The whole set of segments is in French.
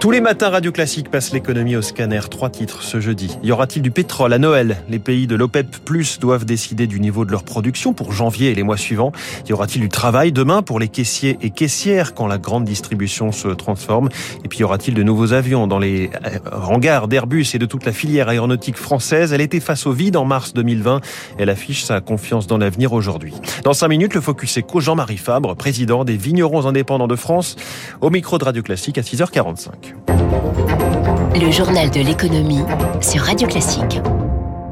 Tous les matins, Radio Classique passe l'économie au scanner. Trois titres ce jeudi. Y aura-t-il du pétrole à Noël? Les pays de l'OPEP Plus doivent décider du niveau de leur production pour janvier et les mois suivants. Y aura-t-il du travail demain pour les caissiers et caissières quand la grande distribution se transforme? Et puis y aura-t-il de nouveaux avions dans les euh, hangars d'Airbus et de toute la filière aéronautique française? Elle était face au vide en mars 2020. Elle affiche sa confiance dans l'avenir aujourd'hui. Dans cinq minutes, le Focus Eco, Jean-Marie Fabre, président des vignerons indépendants de France, au micro de Radio Classique à 6h45. Le journal de l'économie sur Radio Classique.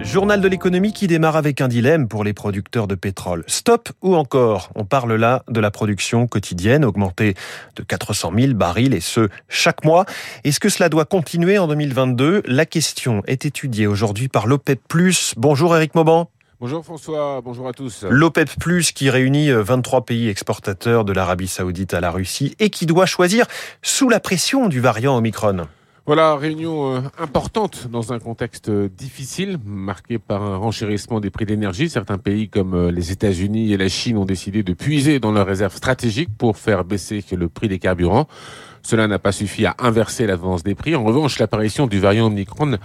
Journal de l'économie qui démarre avec un dilemme pour les producteurs de pétrole. Stop ou encore? On parle là de la production quotidienne augmentée de 400 000 barils et ce, chaque mois. Est-ce que cela doit continuer en 2022 La question est étudiée aujourd'hui par l'OPEP+. Bonjour Eric Mauban. Bonjour François, bonjour à tous. L'OPEP Plus qui réunit 23 pays exportateurs de l'Arabie Saoudite à la Russie et qui doit choisir sous la pression du variant Omicron. Voilà, réunion euh, importante dans un contexte euh, difficile, marqué par un renchérissement des prix d'énergie. Certains pays comme euh, les États-Unis et la Chine ont décidé de puiser dans leurs réserves stratégiques pour faire baisser le prix des carburants. Cela n'a pas suffi à inverser l'avance des prix. En revanche, l'apparition du variant Omicron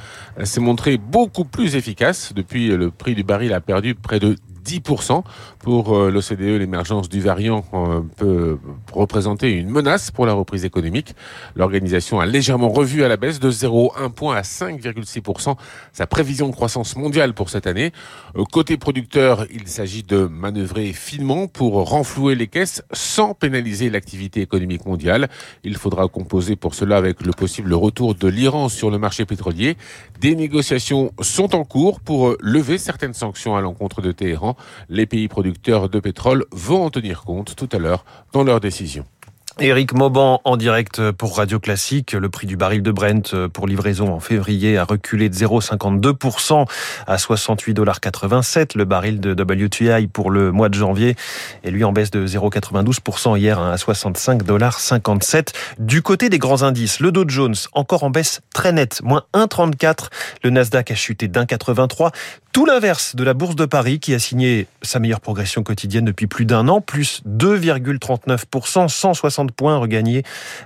s'est montrée beaucoup plus efficace. Depuis, le prix du baril a perdu près de 10%. Pour euh, l'OCDE, l'émergence du variant euh, peut représenter une menace pour la reprise économique. L'organisation a légèrement revu à la baisse de 0,1 point à 5,6% sa prévision de croissance mondiale pour cette année. Euh, côté producteur, il s'agit de manœuvrer finement pour renflouer les caisses sans pénaliser l'activité économique mondiale. Il faudra composer pour cela avec le possible retour de l'Iran sur le marché pétrolier. Des négociations sont en cours pour lever certaines sanctions à l'encontre de Téhéran les pays producteurs de pétrole vont en tenir compte tout à l'heure dans leur décision. Éric Mauban en direct pour Radio Classique. Le prix du baril de Brent pour livraison en février a reculé de 0,52% à 68,87 Le baril de WTI pour le mois de janvier est lui en baisse de 0,92% hier hein, à 65,57 Du côté des grands indices, le Dow Jones encore en baisse très nette, moins 1,34. Le Nasdaq a chuté d'1,83. Tout l'inverse de la Bourse de Paris qui a signé sa meilleure progression quotidienne depuis plus d'un an, plus 2,39%, 160 points regagnés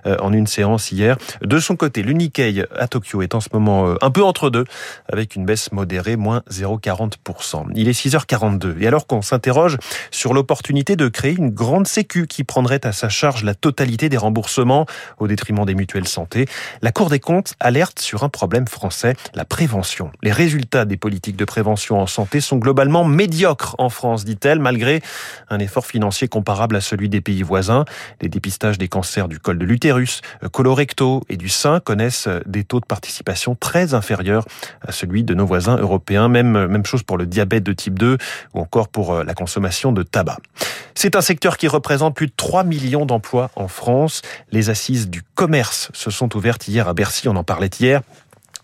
euh, en une séance hier. De son côté, le Nikkei à Tokyo est en ce moment euh, un peu entre deux, avec une baisse modérée, moins 0,40%. Il est 6h42. Et alors qu'on s'interroge sur l'opportunité de créer une grande sécu qui prendrait à sa charge la totalité des remboursements au détriment des mutuelles santé, la Cour des comptes alerte sur un problème français, la prévention. Les résultats des politiques de prévention en santé sont globalement médiocres en France, dit-elle, malgré un effort financier comparable à celui des pays voisins. Les dépistages des cancers du col de l'utérus, colorecto et du sein connaissent des taux de participation très inférieurs à celui de nos voisins européens. Même, même chose pour le diabète de type 2 ou encore pour la consommation de tabac. C'est un secteur qui représente plus de 3 millions d'emplois en France. Les assises du commerce se sont ouvertes hier à Bercy, on en parlait hier.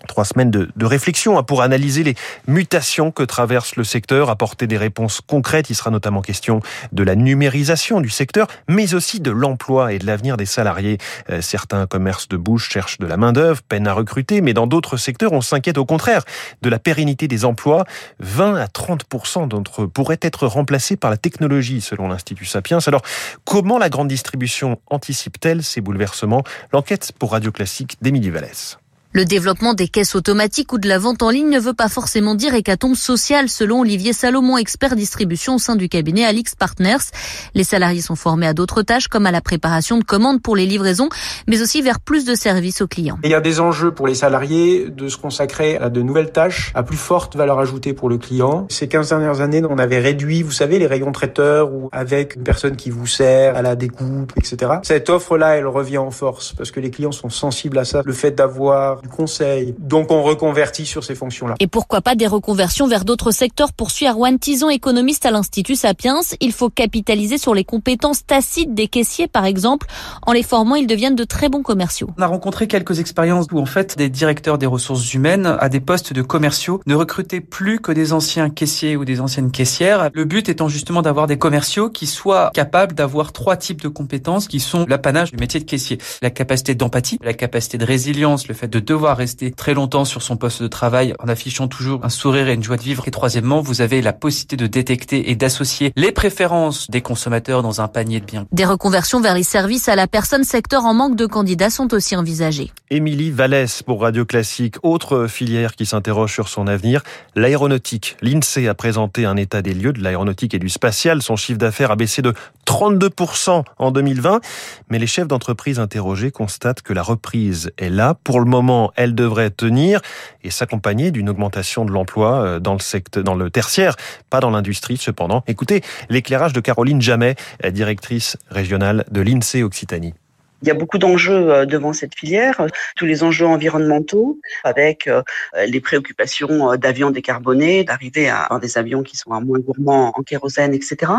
Trois semaines de, de réflexion hein, pour analyser les mutations que traverse le secteur, apporter des réponses concrètes. Il sera notamment question de la numérisation du secteur, mais aussi de l'emploi et de l'avenir des salariés. Euh, certains commerces de bouche cherchent de la main-d'œuvre, peinent à recruter, mais dans d'autres secteurs, on s'inquiète au contraire de la pérennité des emplois. 20 à 30 d'entre eux pourraient être remplacés par la technologie, selon l'Institut Sapiens. Alors, comment la grande distribution anticipe-t-elle ces bouleversements? L'enquête pour Radio Classique d'Émilie Vallès. Le développement des caisses automatiques ou de la vente en ligne ne veut pas forcément dire hécatombe sociale, selon Olivier Salomon, expert distribution au sein du cabinet Alix Partners. Les salariés sont formés à d'autres tâches comme à la préparation de commandes pour les livraisons, mais aussi vers plus de services aux clients. Il y a des enjeux pour les salariés de se consacrer à de nouvelles tâches, à plus forte valeur ajoutée pour le client. Ces 15 dernières années, on avait réduit, vous savez, les rayons traiteurs ou avec une personne qui vous sert à la découpe, etc. Cette offre-là, elle revient en force parce que les clients sont sensibles à ça. Le fait d'avoir du conseil. Donc on reconvertit sur ces fonctions-là. Et pourquoi pas des reconversions vers d'autres secteurs poursuit Arwan Tison, économiste à l'Institut Sapiens. Il faut capitaliser sur les compétences tacites des caissiers, par exemple. En les formant, ils deviennent de très bons commerciaux. On a rencontré quelques expériences où en fait des directeurs des ressources humaines à des postes de commerciaux ne recrutaient plus que des anciens caissiers ou des anciennes caissières. Le but étant justement d'avoir des commerciaux qui soient capables d'avoir trois types de compétences qui sont l'apanage du métier de caissier. La capacité d'empathie, la capacité de résilience, le fait de devoir rester très longtemps sur son poste de travail en affichant toujours un sourire et une joie de vivre. Et troisièmement, vous avez la possibilité de détecter et d'associer les préférences des consommateurs dans un panier de biens. Des reconversions vers les services à la personne secteur en manque de candidats sont aussi envisagées. Émilie Vallès pour Radio Classique, autre filière qui s'interroge sur son avenir, l'aéronautique. L'INSEE a présenté un état des lieux de l'aéronautique et du spatial. Son chiffre d'affaires a baissé de 32% en 2020. Mais les chefs d'entreprise interrogés constatent que la reprise est là. Pour le moment, elle devrait tenir et s'accompagner d'une augmentation de l'emploi euh, dans le secteur, dans le tertiaire, pas dans l'industrie cependant. Écoutez l'éclairage de Caroline Jamet, directrice régionale de l'INSEE Occitanie. Il y a beaucoup d'enjeux euh, devant cette filière, tous les enjeux environnementaux, avec euh, les préoccupations euh, d'avions décarbonés, d'arriver à avoir des avions qui sont moins gourmands en kérosène, etc.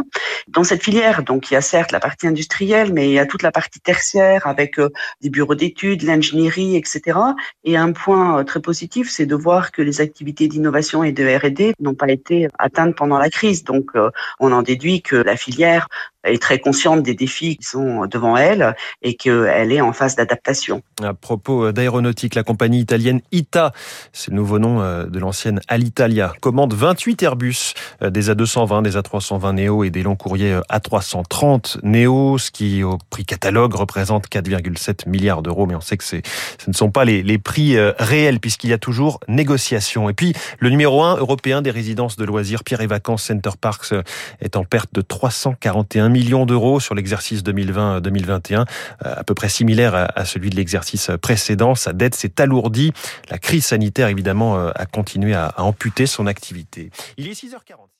Dans cette filière, donc il y a certes la partie industrielle, mais il y a toute la partie tertiaire avec des bureaux d'études, l'ingénierie, etc. Et un point très positif, c'est de voir que les activités d'innovation et de R&D n'ont pas été atteintes pendant la crise. Donc on en déduit que la filière est très consciente des défis qui sont devant elle et qu'elle est en phase d'adaptation. À propos d'aéronautique, la compagnie italienne ITA, c'est le nouveau nom euh, de l'ancienne Alitalia, commande 28 Airbus, euh, des A220, des A320 Neo et des longs courriers euh, A330 Neo, ce qui au prix catalogue représente 4,7 milliards d'euros, mais on sait que ce ne sont pas les, les prix réels puisqu'il y a toujours négociation. Et puis le numéro 1 européen des résidences de loisirs, Pierre et Vacances Center Parks, est en perte de 341 millions d'euros sur l'exercice 2020-2021, euh, à peu près similaire à celui de l'exercice précédent. Sa dette s'est alourdie. La crise sanitaire, évidemment, euh, a continué à amputer son activité. Il est 6h40.